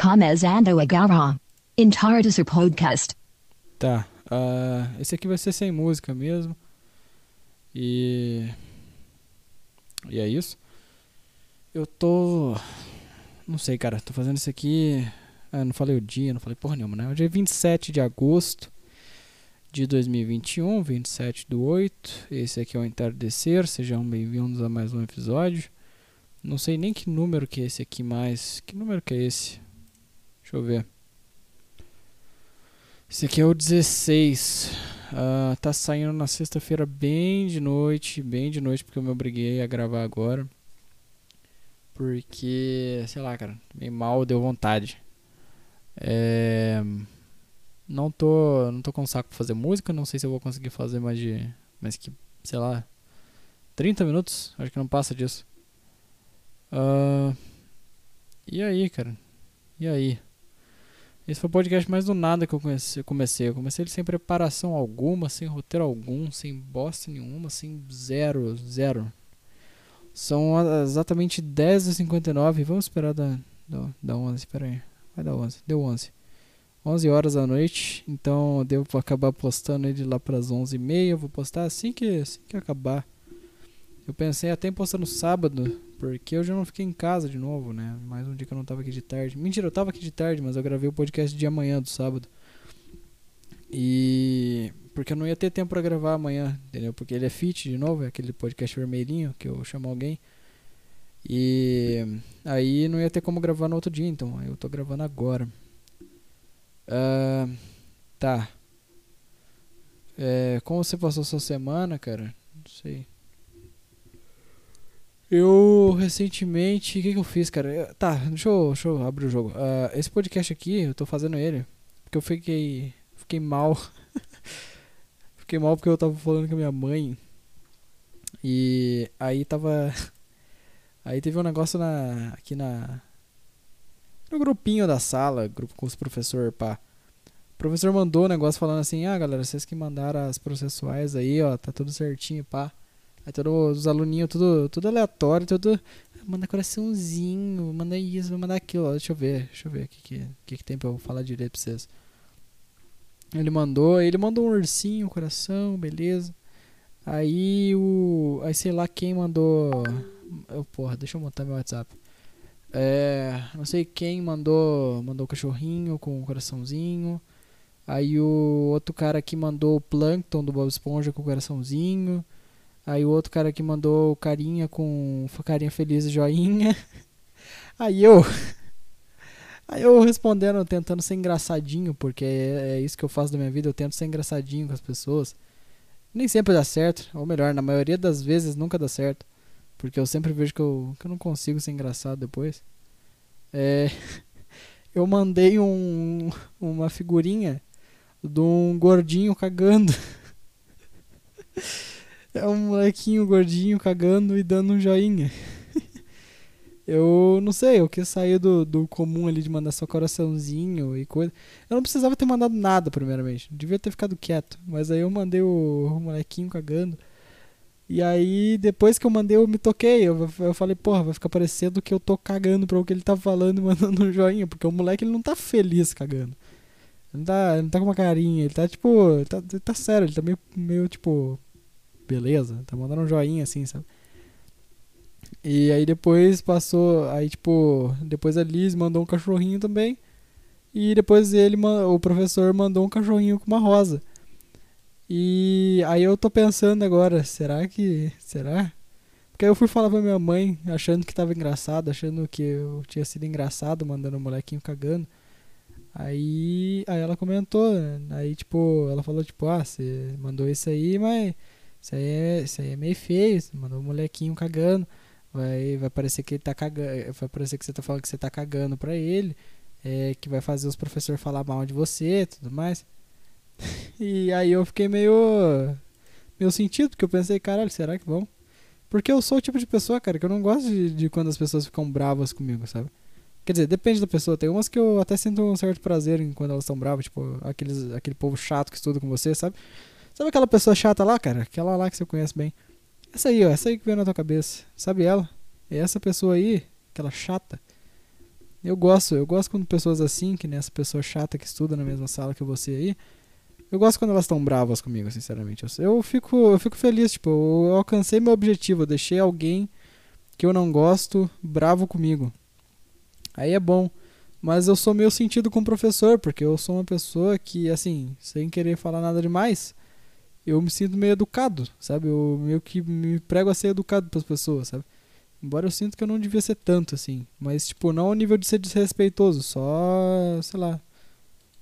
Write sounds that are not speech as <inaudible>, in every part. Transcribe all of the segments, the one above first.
Começando agora. Entardecer Podcast. Tá. ah, esse aqui vai ser sem música mesmo. E. E é isso. Eu tô. Não sei, cara. Tô fazendo isso aqui. Ah, não falei o dia, não falei porra nenhuma, né? Hoje é 27 de agosto de 2021, 27 do 8. Esse aqui é o Entardecer. Sejam bem-vindos a mais um episódio. Não sei nem que número que é esse aqui mais. Que número que é esse? Deixa eu ver. Esse aqui é o 16. Ah, tá saindo na sexta-feira bem de noite, bem de noite, porque eu me obriguei a gravar agora. Porque, sei lá, cara, meio mal, deu vontade. É, não tô, não tô com saco pra fazer música, não sei se eu vou conseguir fazer mais de, mais que, sei lá, 30 minutos, acho que não passa disso. Ah, e aí, cara? E aí? Esse foi o podcast mais do nada que eu conheci- comecei. Eu comecei ele sem preparação alguma, sem roteiro algum, sem bosta nenhuma, sem zero, zero. São exatamente 10h59. Vamos esperar da, da, da 11, pera aí. Vai dar 11. Deu 11. 11 horas da noite. Então eu devo acabar postando ele lá pras 11h30. Eu vou postar assim que, assim que acabar. Eu pensei até em postar no sábado, porque eu já não fiquei em casa de novo, né? Mais um dia que eu não tava aqui de tarde. Mentira, eu tava aqui de tarde, mas eu gravei o podcast de amanhã, do sábado. E. Porque eu não ia ter tempo pra gravar amanhã, entendeu? Porque ele é fit de novo, é aquele podcast vermelhinho que eu chamo alguém. E. Aí não ia ter como gravar no outro dia, então eu tô gravando agora. Ah, tá. É, como você passou sua semana, cara? Não sei. Eu recentemente, o que, que eu fiz, cara? Eu- tá, deixa eu, deixa eu abrir o jogo. Ah, esse podcast aqui, eu tô fazendo ele porque eu fiquei, fiquei mal. <laughs> fiquei mal porque eu tava falando com a minha mãe e aí tava, <laughs> aí teve um negócio na, aqui na, no grupinho da sala, grupo com os professor, pá. O professor mandou um negócio falando assim, ah, galera, vocês que mandaram as processuais aí, ó, tá tudo certinho, pá. Aí todos os aluninhos, tudo, tudo aleatório, tudo. Manda coraçãozinho, manda isso, manda aquilo. Deixa eu ver, deixa eu ver o que, que, que, que tem pra eu falar direito pra vocês. Ele mandou, ele mandou um ursinho, coração, beleza. Aí o. Aí sei lá quem mandou. Eu, porra, deixa eu montar meu WhatsApp. É. Não sei quem mandou. Mandou o cachorrinho com o coraçãozinho. Aí o outro cara aqui mandou o Plankton do Bob Esponja com o coraçãozinho. Aí o outro cara que mandou carinha com carinha feliz e joinha. <laughs> Aí eu. <laughs> Aí eu respondendo, tentando ser engraçadinho, porque é, é isso que eu faço da minha vida, eu tento ser engraçadinho com as pessoas. Nem sempre dá certo, ou melhor, na maioria das vezes nunca dá certo. Porque eu sempre vejo que eu, que eu não consigo ser engraçado depois. É. <laughs> Eu mandei um, uma figurinha de um gordinho cagando. É um molequinho gordinho cagando e dando um joinha. <laughs> Eu não sei, eu quis sair do, do comum ali de mandar só coraçãozinho e coisa. Eu não precisava ter mandado nada, primeiramente. Devia ter ficado quieto. Mas aí eu mandei o, o molequinho cagando. E aí, depois que eu mandei, eu me toquei. Eu, eu falei, porra, vai ficar parecendo que eu tô cagando pra o que ele tá falando e <laughs> mandando um joinha. Porque o moleque ele não tá feliz cagando. Ele não tá, ele não tá com uma carinha. Ele tá tipo. Ele tá, ele tá sério, ele tá meio, meio tipo beleza, tá mandando um joinha assim, sabe? E aí depois passou, aí tipo, depois a Liz mandou um cachorrinho também. E depois ele, o professor mandou um cachorrinho com uma rosa. E aí eu tô pensando agora, será que, será? Porque aí eu fui falar pra minha mãe, achando que tava engraçado, achando que eu tinha sido engraçado mandando o molequinho cagando. Aí, aí ela comentou, né? aí tipo, ela falou tipo, ah, você mandou isso aí, mas isso aí é, isso aí é meio feio, mandou um molequinho cagando. Vai, vai parecer que ele tá cagando. Vai parecer que você tá falando que você tá cagando pra ele. É, que vai fazer os professores falar mal de você e tudo mais. <laughs> e aí eu fiquei meio. meio sentido, porque eu pensei, caralho, será que vão? Porque eu sou o tipo de pessoa, cara, que eu não gosto de, de quando as pessoas ficam bravas comigo, sabe? Quer dizer, depende da pessoa. Tem umas que eu até sinto um certo prazer em quando elas estão bravas, tipo, aqueles, aquele povo chato que estuda com você, sabe? Sabe aquela pessoa chata lá, cara? Aquela lá que você conhece bem. Essa aí, ó. Essa aí que veio na tua cabeça. Sabe ela? É essa pessoa aí, aquela chata. Eu gosto, eu gosto quando pessoas assim, que nem essa pessoa chata que estuda na mesma sala que você aí. Eu gosto quando elas estão bravas comigo, sinceramente. Eu, eu, fico, eu fico feliz, tipo, eu alcancei meu objetivo, eu deixei alguém que eu não gosto bravo comigo. Aí é bom. Mas eu sou meio sentido com o professor, porque eu sou uma pessoa que, assim, sem querer falar nada demais, eu me sinto meio educado, sabe? Eu meio que me prego a ser educado para as pessoas, sabe? Embora eu sinto que eu não devia ser tanto, assim. Mas, tipo, não ao nível de ser desrespeitoso, só, sei lá.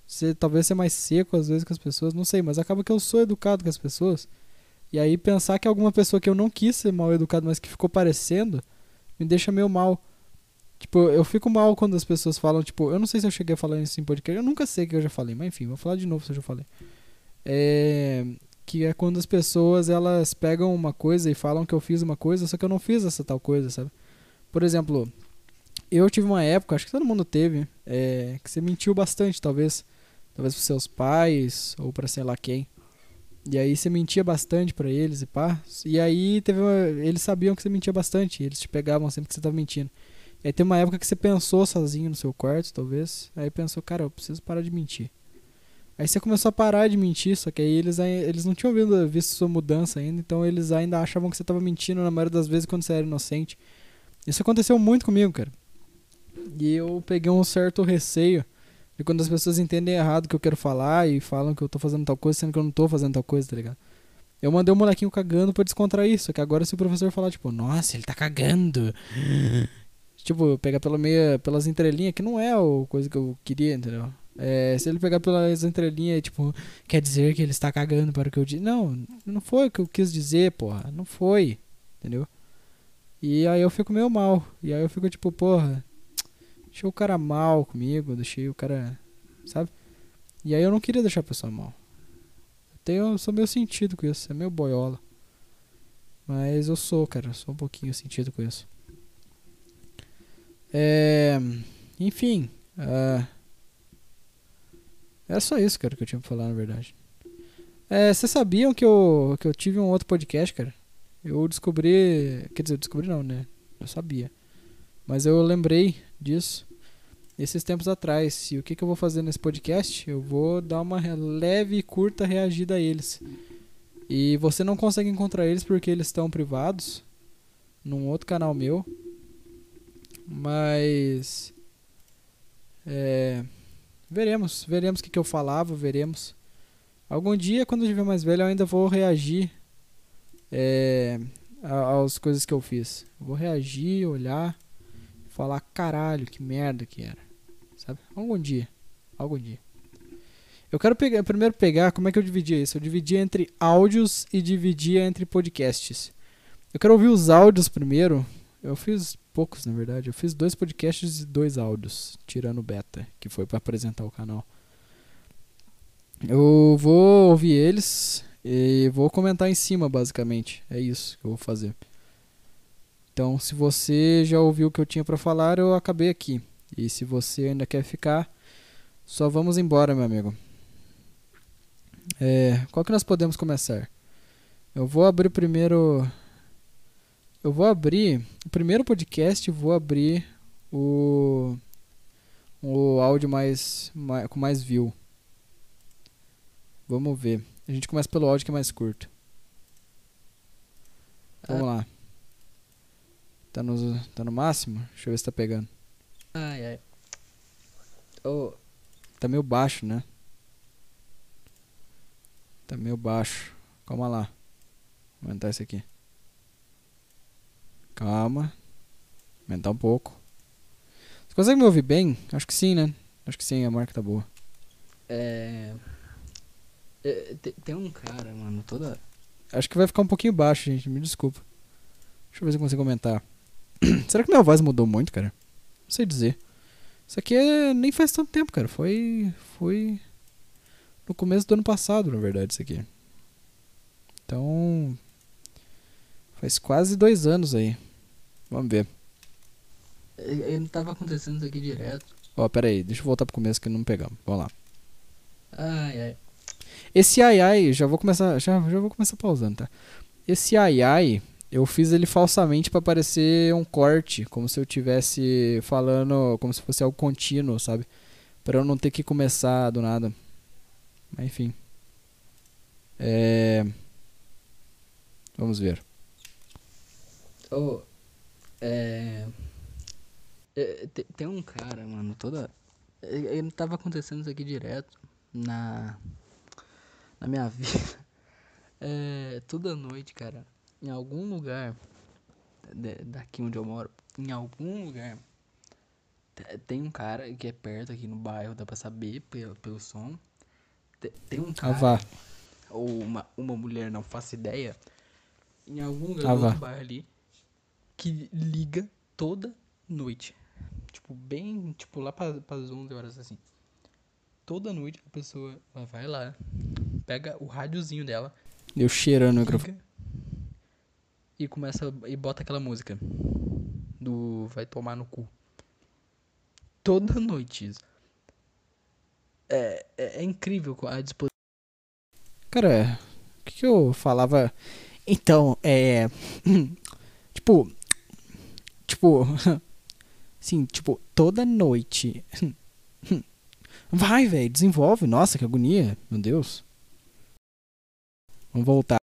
Ser, talvez ser mais seco às vezes com as pessoas, não sei, mas acaba que eu sou educado com as pessoas. E aí pensar que alguma pessoa que eu não quis ser mal educado, mas que ficou parecendo, me deixa meio mal. Tipo, eu fico mal quando as pessoas falam, tipo, eu não sei se eu cheguei a falar isso em podcast, eu nunca sei que eu já falei, mas enfim, vou falar de novo se eu já falei. É, que é quando as pessoas elas pegam uma coisa e falam que eu fiz uma coisa, só que eu não fiz essa tal coisa, sabe? Por exemplo, eu tive uma época, acho que todo mundo teve, é, que você mentiu bastante, talvez, talvez pros seus pais ou para sei lá quem. E aí você mentia bastante para eles e pá. E aí teve uma, eles sabiam que você mentia bastante, eles te pegavam sempre que você tava mentindo. E aí tem uma época que você pensou sozinho no seu quarto, talvez. Aí pensou, cara, eu preciso parar de mentir. Aí você começou a parar de mentir, só que aí eles, eles não tinham visto, visto sua mudança ainda, então eles ainda achavam que você estava mentindo na maioria das vezes quando você era inocente. Isso aconteceu muito comigo, cara. E eu peguei um certo receio de quando as pessoas entendem errado o que eu quero falar e falam que eu tô fazendo tal coisa, sendo que eu não tô fazendo tal coisa, tá ligado? Eu mandei o um molequinho cagando pra descontrair isso, que agora se o professor falar, tipo, nossa, ele tá cagando. <gasps> tipo, pegar pela meia, pelas entrelinhas, que não é a coisa que eu queria, entendeu? É, se ele pegar pelas entrelinhas, tipo, quer dizer que ele está cagando para o que eu disse. Não, não foi o que eu quis dizer, porra. Não foi. Entendeu? E aí eu fico meio mal. E aí eu fico tipo, porra, deixei o cara mal comigo, deixei o cara. Sabe? E aí eu não queria deixar a pessoa mal. Eu, tenho, eu sou meio sentido com isso, é meio boiola. Mas eu sou, cara, sou um pouquinho sentido com isso. É. Enfim. Uh, era só isso, cara, que eu tinha pra falar, na verdade. É, vocês sabiam que eu, que eu tive um outro podcast, cara? Eu descobri. Quer dizer, eu descobri não, né? Eu sabia. Mas eu lembrei disso esses tempos atrás. E o que, que eu vou fazer nesse podcast? Eu vou dar uma leve e curta reagida a eles. E você não consegue encontrar eles porque eles estão privados num outro canal meu. Mas. É. Veremos, veremos o que, que eu falava, veremos. Algum dia, quando eu estiver mais velho, eu ainda vou reagir é, às coisas que eu fiz. Vou reagir, olhar, falar, caralho, que merda que era. Sabe? Algum dia. Algum dia. Eu quero pegar, primeiro pegar, como é que eu dividia isso? Eu dividia entre áudios e dividia entre podcasts. Eu quero ouvir os áudios primeiro. Eu fiz poucos, na verdade. Eu fiz dois podcasts e dois áudios, tirando o beta, que foi para apresentar o canal. Eu vou ouvir eles e vou comentar em cima, basicamente. É isso que eu vou fazer. Então, se você já ouviu o que eu tinha para falar, eu acabei aqui. E se você ainda quer ficar, só vamos embora, meu amigo. É, qual que nós podemos começar? Eu vou abrir primeiro eu vou abrir o primeiro podcast, vou abrir o o áudio mais, mais com mais view. Vamos ver. A gente começa pelo áudio que é mais curto. Vamos ah. lá. Tá no, tá no máximo? Deixa eu ver se tá pegando. Ai, ai. Oh. Tá meio baixo, né? Tá meio baixo. Calma lá. Vou aumentar esse aqui. Calma. Aumentar um pouco. Você consegue me ouvir bem? Acho que sim, né? Acho que sim, a marca tá boa. É. é tem um cara, mano, toda. Acho que vai ficar um pouquinho baixo, gente. Me desculpa. Deixa eu ver se eu consigo aumentar. <clears throat> Será que minha voz mudou muito, cara? Não sei dizer. Isso aqui é... nem faz tanto tempo, cara. Foi. Foi. No começo do ano passado, na verdade, isso aqui. Então. Faz quase dois anos aí. Vamos ver. Ele não tava acontecendo isso aqui direto. Ó, oh, pera aí, deixa eu voltar pro começo que não pegamos. Vamos lá. Ai, ai. Esse ai ai, já vou começar, já, já vou começar pausando, tá? Esse ai ai, Eu fiz ele falsamente pra parecer um corte, como se eu tivesse falando, como se fosse algo contínuo, sabe? Pra eu não ter que começar do nada. Mas enfim. É. Vamos ver. Ô, é... é, te- Tem um cara, mano, toda... é, Ele tava acontecendo isso aqui direto na... Na minha <laughs> vida. É, toda noite, cara, em algum lugar de- daqui onde eu moro, em algum lugar, te- tem um cara que é perto aqui no bairro, dá pra saber pelo, pelo som. Te- Tem um Ah, cara ou uma, uma mulher, não faço ideia, em algum lugar Ah, do bairro ali, que liga toda noite. Tipo, bem, tipo, lá para as 11 horas assim. Toda noite a pessoa ela vai lá, pega o rádiozinho dela, Eu cheirando o microfone. e começa e bota aquela música do vai tomar no cu. Toda noite isso. É, é, é incrível a disposição. Cara, o que, que eu falava? Então, é. <clears throat> Tipo. Tipo. <laughs> Assim, tipo, toda noite. <laughs> Vai, velho, desenvolve. Nossa, que agonia. Meu Deus. Vamos voltar.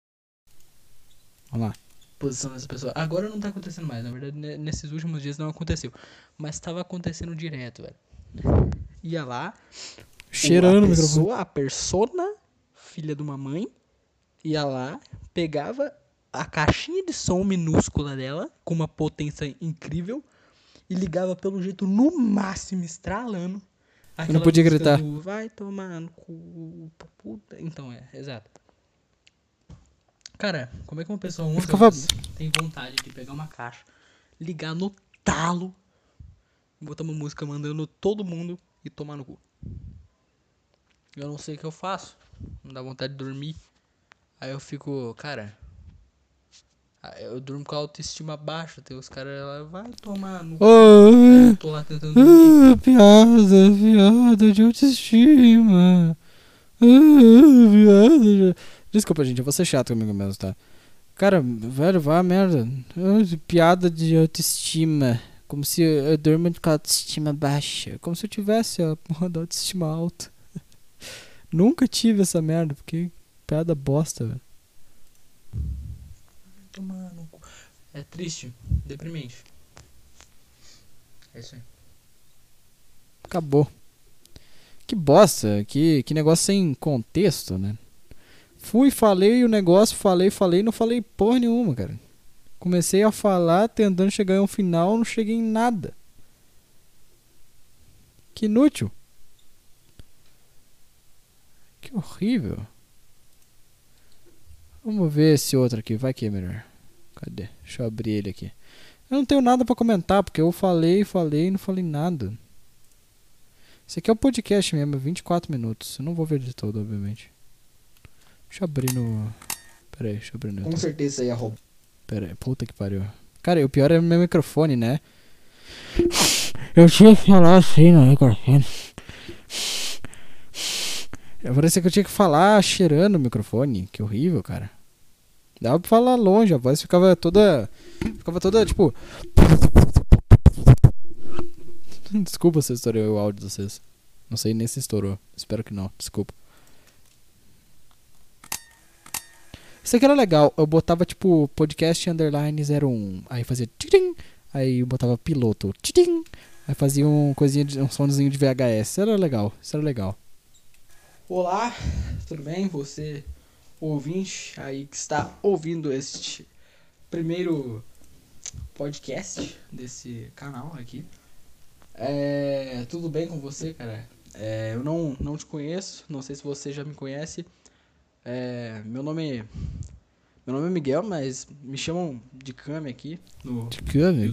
Vamos lá. posição dessa pessoa. Agora não tá acontecendo mais, na verdade, ne- nesses últimos dias não aconteceu. Mas tava acontecendo direto, velho. Ia lá, Cheirando a o microfone. pessoa, a persona, filha de uma mãe, ia lá, pegava a caixinha de som minúscula dela, com uma potência incrível, e ligava pelo jeito no máximo estralando. aquela podia música gritar. do Vai tomar no cu, puta. Então é, exato. Cara, como é que uma pessoa 11 ficava- tem vontade de pegar uma caixa, ligar no talo, botar uma música mandando todo mundo e tomar no cu? Eu não sei o que eu faço. Não dá vontade de dormir. Aí eu fico, cara. Aí Eu durmo com a autoestima baixa. Tem os caras lá, vai tomar no. Ah, Eu tô lá tentando ah, piada, piada de autoestima. Ah, piada de... Desculpa, gente, eu vou ser chato comigo mesmo, tá? Cara, velho, vá a merda. Ah, Piada de autoestima. Como se eu durmo com a autoestima baixa. Como se eu tivesse a porra da autoestima alta. <laughs> Nunca tive essa merda, porque piada bosta, velho. Tomar no cu. É triste, deprimente. É isso aí. Acabou. Que bosta, que, que negócio sem contexto, né? Fui, falei o negócio, falei, falei, não falei porra nenhuma, cara. Comecei a falar, tentando chegar em um final, não cheguei em nada. Que inútil. Que horrível. Vamos ver esse outro aqui, vai que é melhor. Cadê? Deixa eu abrir ele aqui. Eu não tenho nada pra comentar, porque eu falei, falei e não falei nada. Esse aqui é o podcast mesmo, 24 minutos. Eu não vou ver de todo, obviamente. Deixa eu abrir no. Pera aí, deixa eu abrir no. Com certeza isso aí é roubo. Pera aí, puta que pariu. Cara, o pior é o meu microfone, né? Eu tinha que falar assim no microfone. Eu parecia que eu tinha que falar cheirando o microfone. Que horrível, cara. Dava pra falar longe, a voz ficava toda. Ficava toda tipo. <laughs> Desculpa se estourou o áudio de vocês. Não sei nem se estourou. Espero que não, desculpa. Isso aqui era legal. Eu botava tipo podcast underline 01. Aí fazia tchim, Aí eu botava piloto. Aí fazia um coisinha de um somzinho de VHS. Isso era legal. Isso era legal. Olá, tudo bem? Você, ouvinte aí que está ouvindo este primeiro podcast desse canal aqui. É, tudo bem com você, cara? É, eu não, não te conheço, não sei se você já me conhece. É, meu nome meu nome é Miguel, mas me chamam de Kami aqui no meu,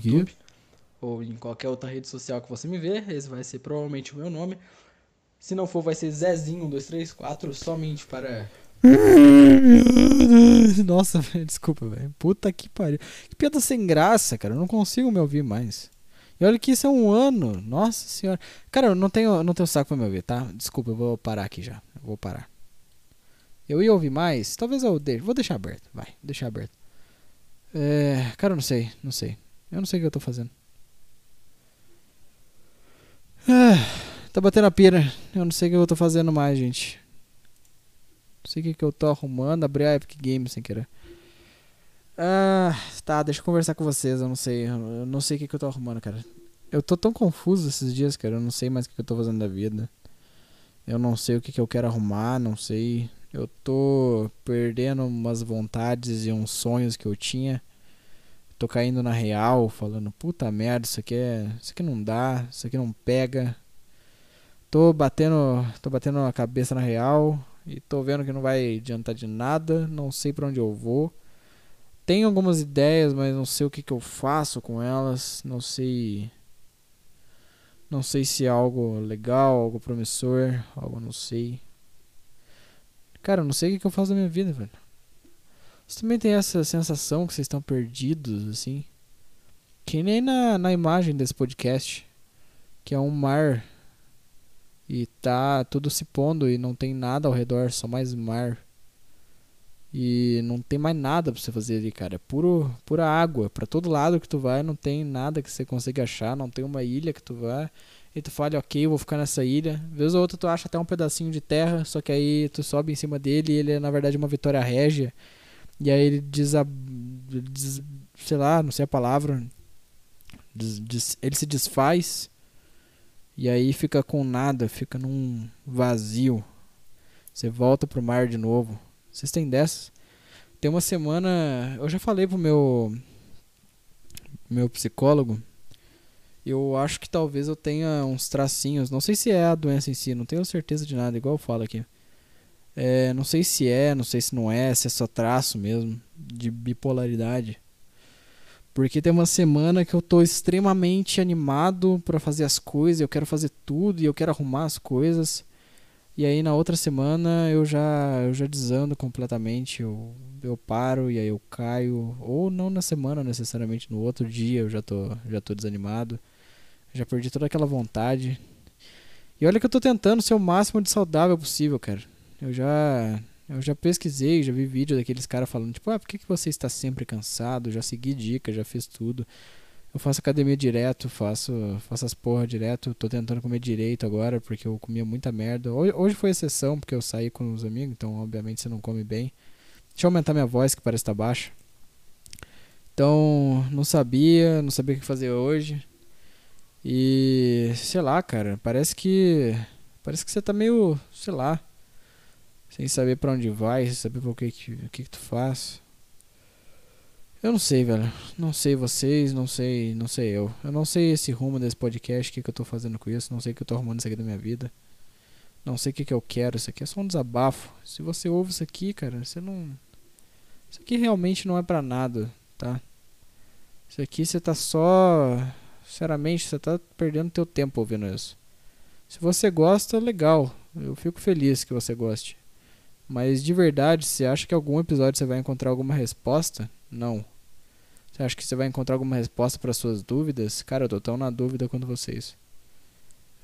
que- YouTube ou em qualquer outra rede social que você me ver, esse vai ser provavelmente o meu nome. Se não for, vai ser Zezinho1234, somente para. <laughs> Nossa, velho, desculpa, velho. Puta que pariu. Que piada sem graça, cara. Eu não consigo me ouvir mais. E olha que isso é um ano. Nossa senhora. Cara, eu não tenho, não tenho saco pra me ouvir, tá? Desculpa, eu vou parar aqui já. Eu vou parar. Eu ia ouvir mais. Talvez eu deixe. Vou deixar aberto. Vai, deixar aberto. É, cara, eu não sei, não sei. Eu não sei o que eu tô fazendo. Ah, tá batendo a pira. Eu não sei o que eu tô fazendo mais, gente. Não sei o que, que eu tô arrumando. Abri a Epic Games sem querer. Ah, tá, deixa eu conversar com vocês. Eu não sei. Eu não sei o que, que eu tô arrumando, cara. Eu tô tão confuso esses dias, cara. Eu não sei mais o que, que eu tô fazendo da vida. Eu não sei o que, que eu quero arrumar, não sei. Eu tô perdendo umas vontades e uns sonhos que eu tinha. Tô caindo na real, falando, puta merda, isso aqui é. Isso aqui não dá, isso aqui não pega. Tô batendo. tô batendo a cabeça na real e tô vendo que não vai adiantar de nada, não sei para onde eu vou. Tenho algumas ideias, mas não sei o que, que eu faço com elas, não sei não sei se é algo legal, algo promissor, algo não sei. Cara, eu não sei o que, que eu faço da minha vida, velho. Você também tem essa sensação que vocês estão perdidos, assim? Que nem na, na imagem desse podcast. Que é um mar. E tá tudo se pondo e não tem nada ao redor, só mais mar. E não tem mais nada pra você fazer ali, cara. É puro, pura água. Pra todo lado que tu vai, não tem nada que você consiga achar. Não tem uma ilha que tu vai. E tu fala, ok, eu vou ficar nessa ilha. Vez ou outra tu acha até um pedacinho de terra. Só que aí tu sobe em cima dele e ele é na verdade uma vitória régia. E aí ele desab... Des... sei lá, não sei a palavra. Des... Des... Ele se desfaz. E aí fica com nada, fica num vazio. Você volta pro mar de novo. Vocês têm dessas? Tem uma semana. Eu já falei pro meu. Meu psicólogo. Eu acho que talvez eu tenha uns tracinhos. Não sei se é a doença em si, não tenho certeza de nada, igual eu falo aqui. É, não sei se é, não sei se não é, se é só traço mesmo, de bipolaridade. Porque tem uma semana que eu tô extremamente animado para fazer as coisas, eu quero fazer tudo e eu quero arrumar as coisas. E aí na outra semana eu já eu já desando completamente, eu eu paro e aí eu caio, ou não na semana necessariamente, no outro dia eu já tô já tô desanimado. Já perdi toda aquela vontade. E olha que eu tô tentando ser o máximo de saudável possível, cara. Eu já eu já pesquisei, já vi vídeo daqueles caras falando, tipo, ah, por que, que você está sempre cansado? Já segui dicas, já fiz tudo. Eu faço academia direto, faço, faço as porra direto, tô tentando comer direito agora, porque eu comia muita merda. Hoje, hoje foi exceção, porque eu saí com os amigos, então obviamente você não come bem. Deixa eu aumentar minha voz, que parece estar tá baixa. Então, não sabia, não sabia o que fazer hoje. E, sei lá, cara, parece que. Parece que você tá meio, sei lá, sem saber para onde vai, sem saber o que, que, que, que tu faz. Eu não sei, velho. Não sei vocês, não sei, não sei eu. Eu não sei esse rumo desse podcast, o que, que eu tô fazendo com isso, não sei o que eu tô arrumando isso aqui da minha vida. Não sei o que, que eu quero, isso aqui é só um desabafo. Se você ouve isso aqui, cara, você não. Isso aqui realmente não é pra nada, tá? Isso aqui você tá só. Sinceramente, você tá perdendo teu tempo ouvindo isso. Se você gosta, legal. Eu fico feliz que você goste. Mas de verdade, você acha que algum episódio você vai encontrar alguma resposta? Não. Você acha que você vai encontrar alguma resposta para suas dúvidas? Cara, eu tô tão na dúvida quanto vocês.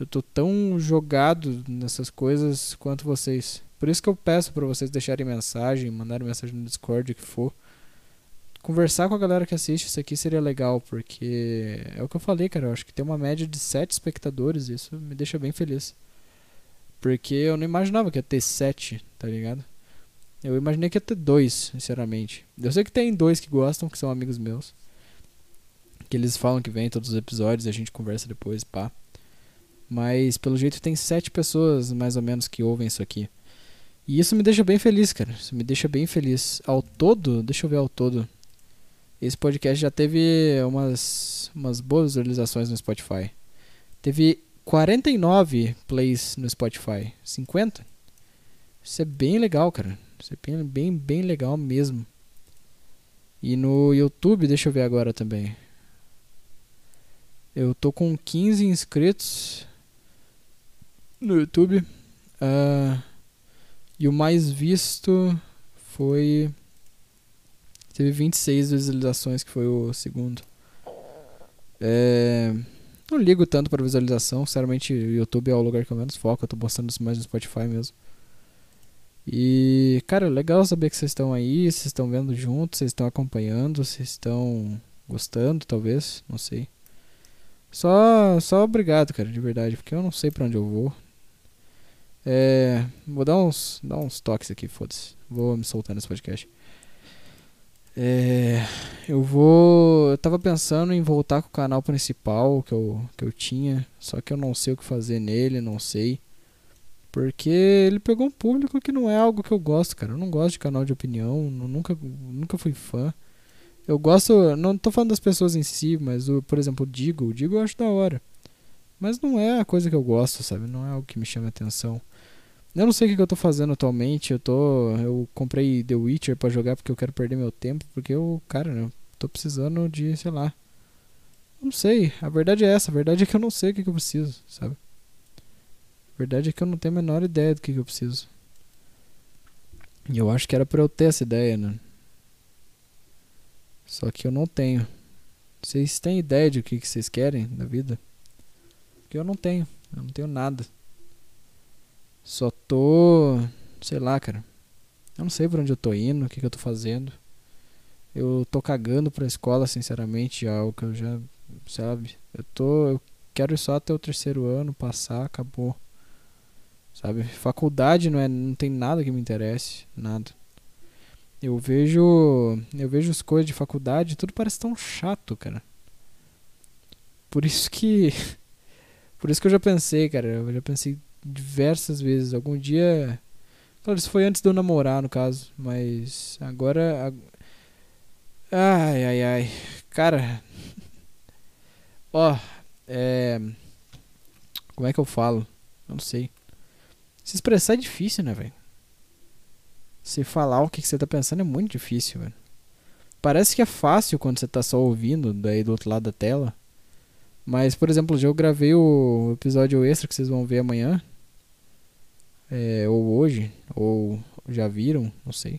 Eu tô tão jogado nessas coisas quanto vocês. Por isso que eu peço para vocês deixarem mensagem, mandarem mensagem no Discord, o que for. Conversar com a galera que assiste isso aqui seria legal, porque é o que eu falei, cara. Eu acho que tem uma média de 7 espectadores, isso me deixa bem feliz. Porque eu não imaginava que ia ter sete, tá ligado? Eu imaginei que ia ter dois, sinceramente. Eu sei que tem dois que gostam, que são amigos meus. Que eles falam que vem todos os episódios e a gente conversa depois, pá. Mas pelo jeito tem sete pessoas, mais ou menos, que ouvem isso aqui. E isso me deixa bem feliz, cara. Isso me deixa bem feliz. Ao todo, deixa eu ver ao todo. Esse podcast já teve umas, umas boas visualizações no Spotify. Teve 49 plays no Spotify. 50? Isso é bem legal, cara. Isso é bem, bem, bem legal mesmo. E no YouTube, deixa eu ver agora também. Eu tô com 15 inscritos no YouTube. Uh, e o mais visto foi. Teve 26 visualizações, que foi o segundo. É. Não ligo tanto para visualização, sinceramente o YouTube é o lugar que eu menos foco, eu tô postando isso mais no Spotify mesmo. E, cara, legal saber que vocês estão aí, vocês estão vendo juntos, vocês estão acompanhando, vocês estão gostando, talvez, não sei. Só, só obrigado, cara, de verdade, porque eu não sei pra onde eu vou. É, vou dar uns, dar uns toques aqui, foda-se. Vou me soltar nesse podcast. É, eu vou. Eu tava pensando em voltar com o canal principal que eu, que eu tinha. Só que eu não sei o que fazer nele, não sei. Porque ele pegou um público que não é algo que eu gosto, cara. Eu não gosto de canal de opinião, nunca, nunca fui fã. Eu gosto, não tô falando das pessoas em si, mas o, por exemplo, o Digo, o Digo eu acho da hora. Mas não é a coisa que eu gosto, sabe? Não é algo que me chama atenção. Eu não sei o que, eu tô fazendo atualmente. Eu tô. Eu comprei The Witcher pra jogar porque eu quero perder meu tempo. Porque eu, cara, eu tô precisando de, sei lá. Não sei. A verdade é essa. A verdade é que eu não sei o que, eu preciso, sabe? A verdade é que eu não tenho a menor ideia do que, que eu preciso. E eu acho que era pra eu ter essa ideia, né? Só que eu não tenho. Vocês têm ideia de o que, que vocês querem da vida? Porque eu não tenho. Eu não tenho nada. Só tô. Sei lá, cara. Eu não sei pra onde eu tô indo, o que, que eu tô fazendo. Eu tô cagando pra escola, sinceramente, é algo que eu já. Sabe? Eu tô. Eu quero ir só até o terceiro ano, passar, acabou. Sabe? Faculdade não, é, não tem nada que me interesse. Nada. Eu vejo. Eu vejo as coisas de faculdade, tudo parece tão chato, cara. Por isso que. <laughs> Por isso que eu já pensei, cara. Eu já pensei diversas vezes. Algum dia. Claro, isso foi antes de eu namorar, no caso. Mas agora. Ai, ai, ai. Cara. <laughs> Ó. É. Como é que eu falo? Eu não sei. Se expressar é difícil, né, velho? Se falar o que você tá pensando é muito difícil, velho. Parece que é fácil quando você tá só ouvindo daí do outro lado da tela. Mas, por exemplo, já eu gravei o episódio extra que vocês vão ver amanhã é, ou hoje, ou já viram, não sei.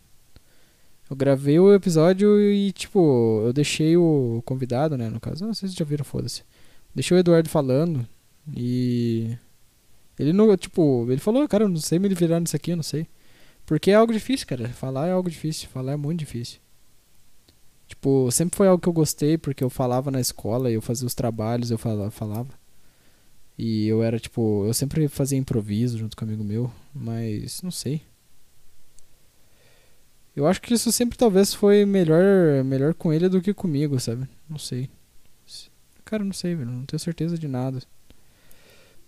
Eu gravei o episódio e, tipo, eu deixei o convidado, né, no caso, não sei se já viram, foda-se. Deixei o Eduardo falando e. Ele não, tipo, ele falou, cara, eu não sei me virar nisso aqui, eu não sei. Porque é algo difícil, cara. Falar é algo difícil, falar é muito difícil. Tipo, sempre foi algo que eu gostei, porque eu falava na escola, eu fazia os trabalhos, eu falava. E eu era tipo, eu sempre fazia improviso junto com um amigo meu, mas não sei. Eu acho que isso sempre talvez foi melhor, melhor com ele do que comigo, sabe? Não sei. Cara, não sei, velho, não tenho certeza de nada.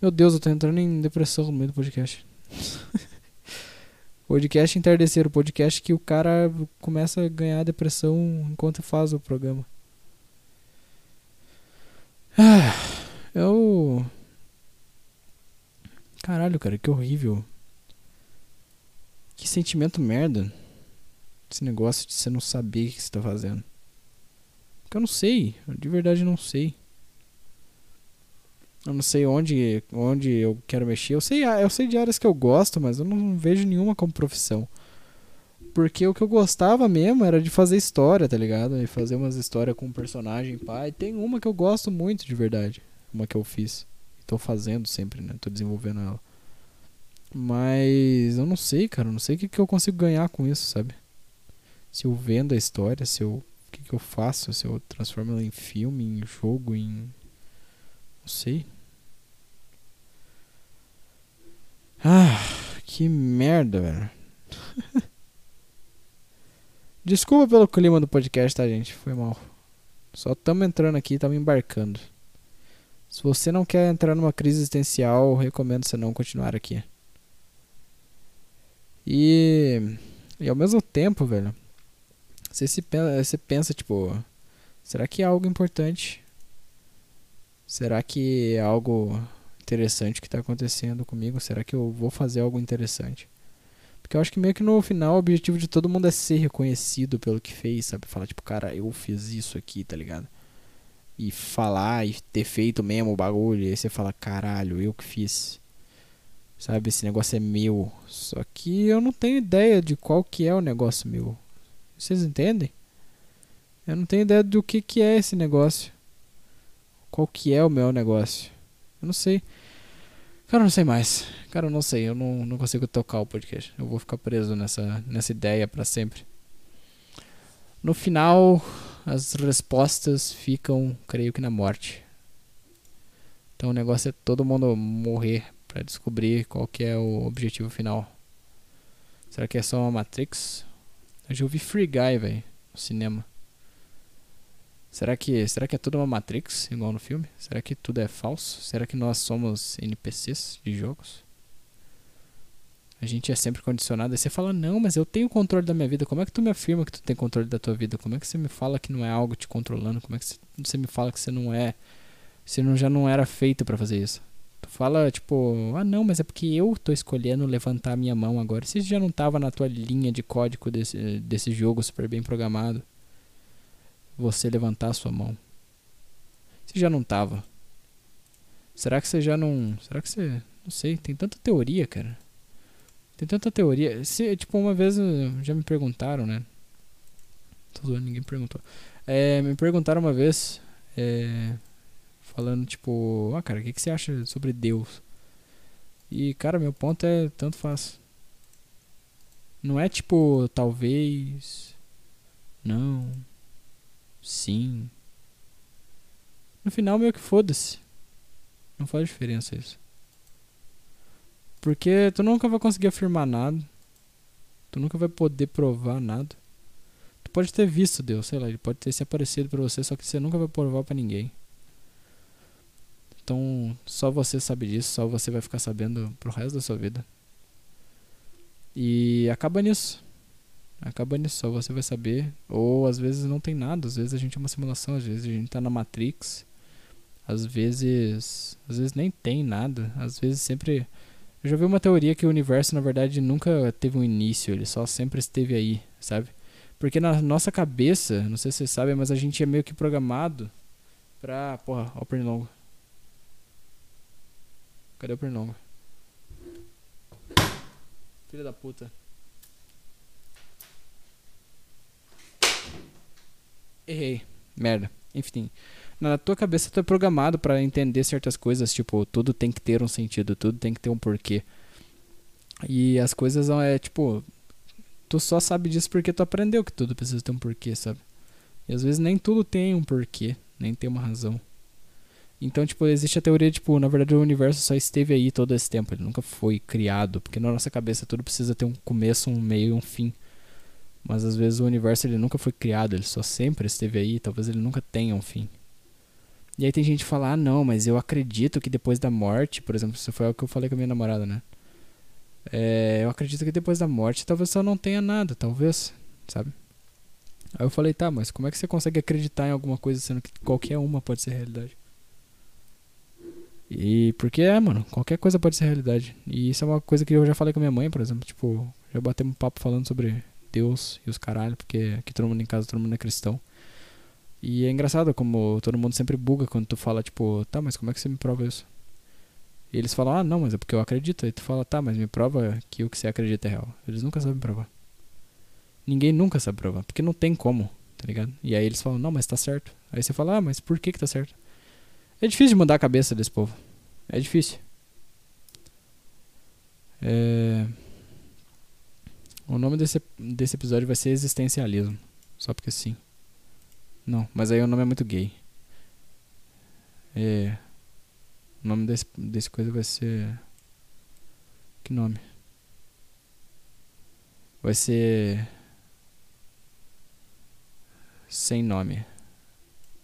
Meu Deus, eu tô entrando em depressão no meio do podcast. <laughs> podcast entardecer, o podcast que o cara começa a ganhar depressão enquanto faz o programa. Ah, eu Caralho, cara, que horrível. Que sentimento merda. Esse negócio de você não saber o que você tá fazendo. Porque eu não sei. Eu de verdade não sei. Eu não sei onde, onde eu quero mexer. Eu sei, eu sei de áreas que eu gosto, mas eu não vejo nenhuma como profissão. Porque o que eu gostava mesmo era de fazer história, tá ligado? E fazer umas histórias com um personagem, pai. Tem uma que eu gosto muito de verdade. Uma que eu fiz. Tô fazendo sempre, né? Tô desenvolvendo ela. Mas eu não sei, cara. Eu não sei o que, que eu consigo ganhar com isso, sabe? Se eu vendo a história, se eu. O que, que eu faço? Se eu transformo ela em filme, em jogo, em. Não sei. Ah, que merda, velho. <laughs> Desculpa pelo clima do podcast, tá, gente? Foi mal. Só tamo entrando aqui, tamo embarcando. Se você não quer entrar numa crise existencial, recomendo você não continuar aqui. E, e ao mesmo tempo, velho, você, se, você pensa, tipo, será que é algo importante? Será que é algo interessante que está acontecendo comigo? Será que eu vou fazer algo interessante? Porque eu acho que meio que no final o objetivo de todo mundo é ser reconhecido pelo que fez, sabe? Falar, tipo, cara, eu fiz isso aqui, tá ligado? E falar e ter feito mesmo o bagulho. E aí você fala, caralho, eu que fiz. Sabe, esse negócio é meu. Só que eu não tenho ideia de qual que é o negócio meu. Vocês entendem? Eu não tenho ideia do que, que é esse negócio. Qual que é o meu negócio. Eu não sei. Cara, eu não sei mais. Cara, eu não sei. Eu não, não consigo tocar o podcast. Eu vou ficar preso nessa, nessa ideia para sempre. No final, as respostas ficam, creio que, na morte. Então o negócio é todo mundo morrer para descobrir qual que é o objetivo final. Será que é só uma Matrix? Eu já ouvi Free Guy, velho, no cinema. Será que, será que é tudo uma Matrix, igual no filme? Será que tudo é falso? Será que nós somos NPCs de jogos? A gente é sempre condicionado. Aí você fala, não, mas eu tenho controle da minha vida. Como é que tu me afirma que tu tem controle da tua vida? Como é que você me fala que não é algo te controlando? Como é que você me fala que você não é. Você não, já não era feito para fazer isso? Tu fala, tipo, ah não, mas é porque eu tô escolhendo levantar a minha mão agora. Você já não tava na tua linha de código desse, desse jogo super bem programado você levantar a sua mão? Você já não tava? Será que você já não. Será que você. Não sei, tem tanta teoria, cara. Tem tanta teoria. Se, tipo, uma vez eh, já me perguntaram, né? Tô zoando, ninguém perguntou. É, me perguntaram uma vez. É, falando, tipo, ah, cara, o que, que você acha sobre Deus? E, cara, meu ponto é tanto faz. Não é tipo, talvez. Não. Sim. No final, meio que foda-se. Não faz diferença isso. Porque tu nunca vai conseguir afirmar nada. Tu nunca vai poder provar nada. Tu pode ter visto Deus, sei lá, ele pode ter se aparecido para você, só que você nunca vai provar para ninguém. Então, só você sabe disso, só você vai ficar sabendo pro resto da sua vida. E acaba nisso. Acaba nisso, só você vai saber. Ou às vezes não tem nada, às vezes a gente é uma simulação, às vezes a gente tá na Matrix. Às vezes. Às vezes nem tem nada. Às vezes sempre. Eu já vi uma teoria que o universo, na verdade, nunca teve um início, ele só sempre esteve aí, sabe? Porque na nossa cabeça, não sei se vocês sabem, mas a gente é meio que programado pra. Porra, ó o pernilongo. Cadê o pernilongo? Filha da puta. Errei. Merda. Enfim. Na tua cabeça tu é programado para entender certas coisas, tipo, tudo tem que ter um sentido, tudo tem que ter um porquê. E as coisas é tipo, tu só sabe disso porque tu aprendeu que tudo precisa ter um porquê, sabe? E às vezes nem tudo tem um porquê, nem tem uma razão. Então, tipo, existe a teoria, tipo, na verdade o universo só esteve aí todo esse tempo, ele nunca foi criado, porque na nossa cabeça tudo precisa ter um começo, um meio e um fim. Mas às vezes o universo ele nunca foi criado, ele só sempre esteve aí, talvez ele nunca tenha um fim. E aí tem gente que fala, ah não, mas eu acredito que depois da morte, por exemplo, isso foi o que eu falei com a minha namorada, né? É, eu acredito que depois da morte talvez só não tenha nada, talvez, sabe? Aí eu falei, tá, mas como é que você consegue acreditar em alguma coisa sendo que qualquer uma pode ser realidade? E porque é, mano, qualquer coisa pode ser realidade. E isso é uma coisa que eu já falei com a minha mãe, por exemplo, tipo, já batemos um papo falando sobre Deus e os caralho, porque aqui todo mundo em casa, todo mundo é cristão. E é engraçado como todo mundo sempre buga quando tu fala, tipo, tá, mas como é que você me prova isso? E eles falam, ah, não, mas é porque eu acredito. E tu fala, tá, mas me prova que o que você acredita é real. Eles nunca sabem provar. Ninguém nunca sabe provar, porque não tem como, tá ligado? E aí eles falam, não, mas tá certo. Aí você fala, ah, mas por que que tá certo? É difícil de mudar a cabeça desse povo. É difícil. É... O nome desse, desse episódio vai ser Existencialismo. Só porque sim. Não, mas aí o nome é muito gay. É. O nome desse, desse coisa vai ser. Que nome? Vai ser. Sem nome.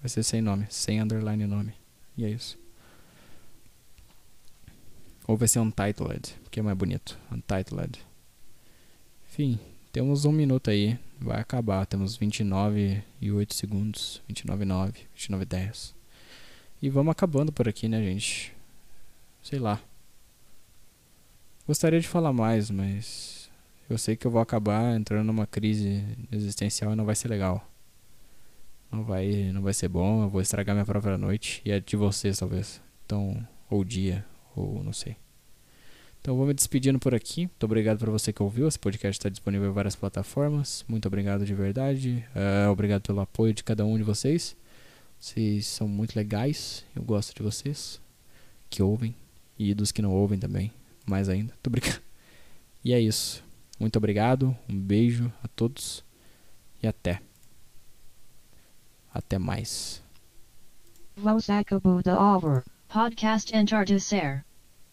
Vai ser sem nome. Sem underline nome. E é isso. Ou vai ser untitled, porque é mais bonito. Untitled. Enfim, temos um minuto aí. Vai acabar. Temos 29 e 8 segundos. 29 e 9, 29 e 10. E vamos acabando por aqui, né, gente? Sei lá. Gostaria de falar mais, mas eu sei que eu vou acabar entrando numa crise existencial e não vai ser legal. Não vai, não vai ser bom, eu vou estragar minha própria noite e a de vocês talvez. Então, ou dia, ou não sei. Então vou me despedindo por aqui. Muito obrigado para você que ouviu. Esse podcast está disponível em várias plataformas. Muito obrigado de verdade. Eh, obrigado pelo apoio de cada um de vocês. Vocês são muito legais. Eu gosto de vocês que ouvem e dos que não ouvem também. Mais ainda. Tô brincando. E é isso. Muito obrigado. Um beijo a todos e até. Até mais. Podcast